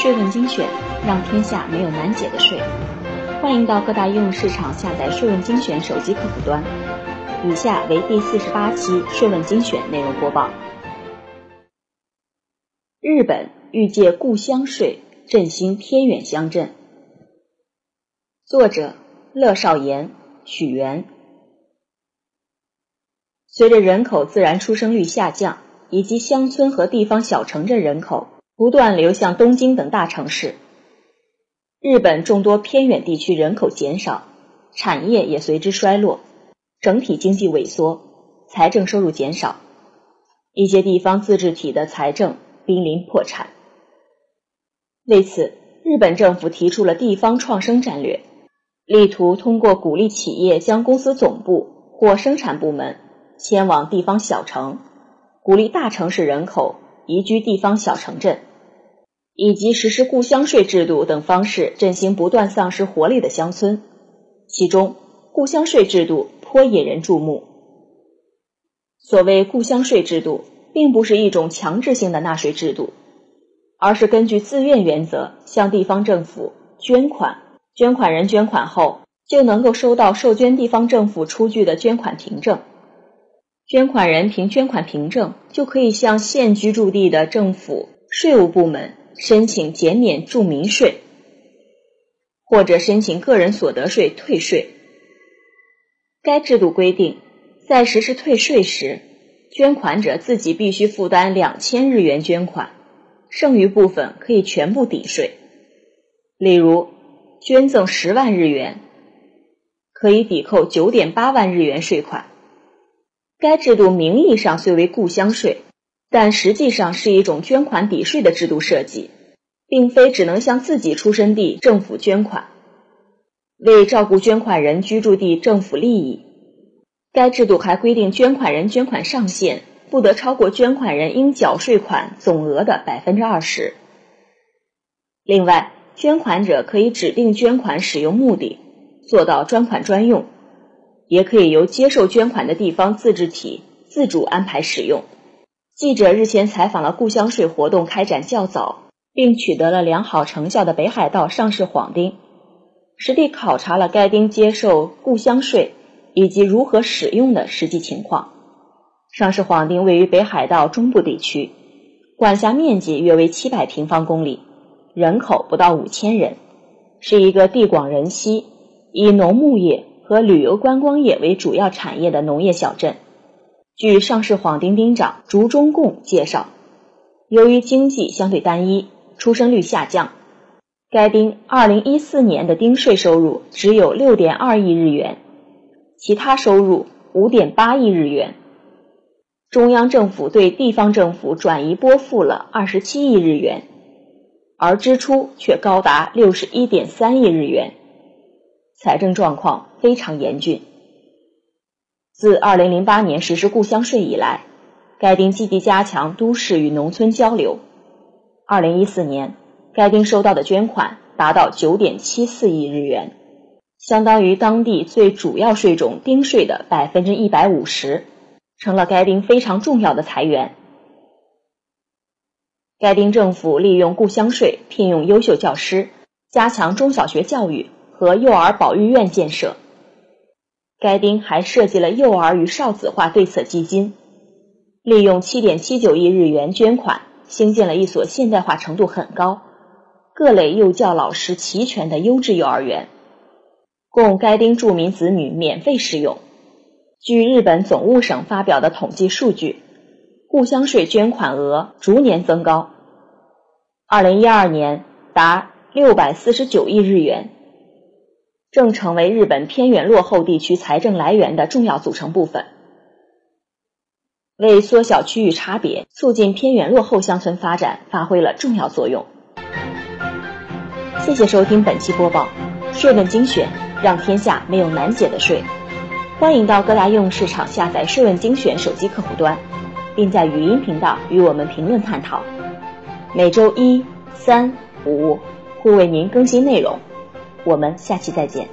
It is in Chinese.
税问精选，让天下没有难解的税。欢迎到各大应用市场下载“税问精选”手机客户端。以下为第四十八期税问精选内容播报。日本欲借故乡税振兴偏远乡镇。作者：乐少言、许源。随着人口自然出生率下降，以及乡村和地方小城镇人口不断流向东京等大城市，日本众多偏远地区人口减少，产业也随之衰落，整体经济萎缩，财政收入减少，一些地方自治体的财政濒临破产。为此，日本政府提出了地方创生战略，力图通过鼓励企业将公司总部或生产部门迁往地方小城。鼓励大城市人口移居地方小城镇，以及实施故乡税制度等方式振兴不断丧失活力的乡村。其中，故乡税制度颇引人注目。所谓故乡税制度，并不是一种强制性的纳税制度，而是根据自愿原则向地方政府捐款，捐款人捐款后就能够收到受捐地方政府出具的捐款凭证。捐款人凭捐款凭证，就可以向现居住地的政府税务部门申请减免住民税，或者申请个人所得税退税。该制度规定，在实施退税时，捐款者自己必须负担两千日元捐款，剩余部分可以全部抵税。例如，捐赠十万日元，可以抵扣九点八万日元税款。该制度名义上虽为故乡税，但实际上是一种捐款抵税的制度设计，并非只能向自己出生地政府捐款。为照顾捐款人居住地政府利益，该制度还规定，捐款人捐款上限不得超过捐款人应缴税款总额的百分之二十。另外，捐款者可以指定捐款使用目的，做到专款专用。也可以由接受捐款的地方自治体自主安排使用。记者日前采访了故乡税活动开展较早并取得了良好成效的北海道上市幌町，实地考察了该町接受故乡税以及如何使用的实际情况。上市幌町位于北海道中部地区，管辖面积约为七百平方公里，人口不到五千人，是一个地广人稀、以农牧业。和旅游观光业为主要产业的农业小镇。据上市幌町町长竹中贡介绍，由于经济相对单一，出生率下降，该町2014年的丁税收入只有6.2亿日元，其他收入5.8亿日元。中央政府对地方政府转移拨付了27亿日元，而支出却高达61.3亿日元。财政状况非常严峻。自2008年实施故乡税以来，该町积极加强都市与农村交流。2014年，该町收到的捐款达到9.74亿日元，相当于当地最主要税种丁税的百分之一百五十，成了该町非常重要的财源。该町政府利用故乡税聘用优秀教师，加强中小学教育。和幼儿保育院建设，该町还设计了幼儿与少子化对策基金，利用七点七九亿日元捐款，兴建了一所现代化程度很高、各类幼教老师齐全的优质幼儿园，供该町住民子女免费使用。据日本总务省发表的统计数据，故乡税捐款额逐年增高，二零一二年达六百四十九亿日元。正成为日本偏远落后地区财政来源的重要组成部分，为缩小区域差别、促进偏远落后乡村发展发挥了重要作用。谢谢收听本期播报，税问精选，让天下没有难解的税。欢迎到各大应用市场下载“税问精选”手机客户端，并在语音频道与我们评论探讨。每周一、三、五会为您更新内容。我们下期再见。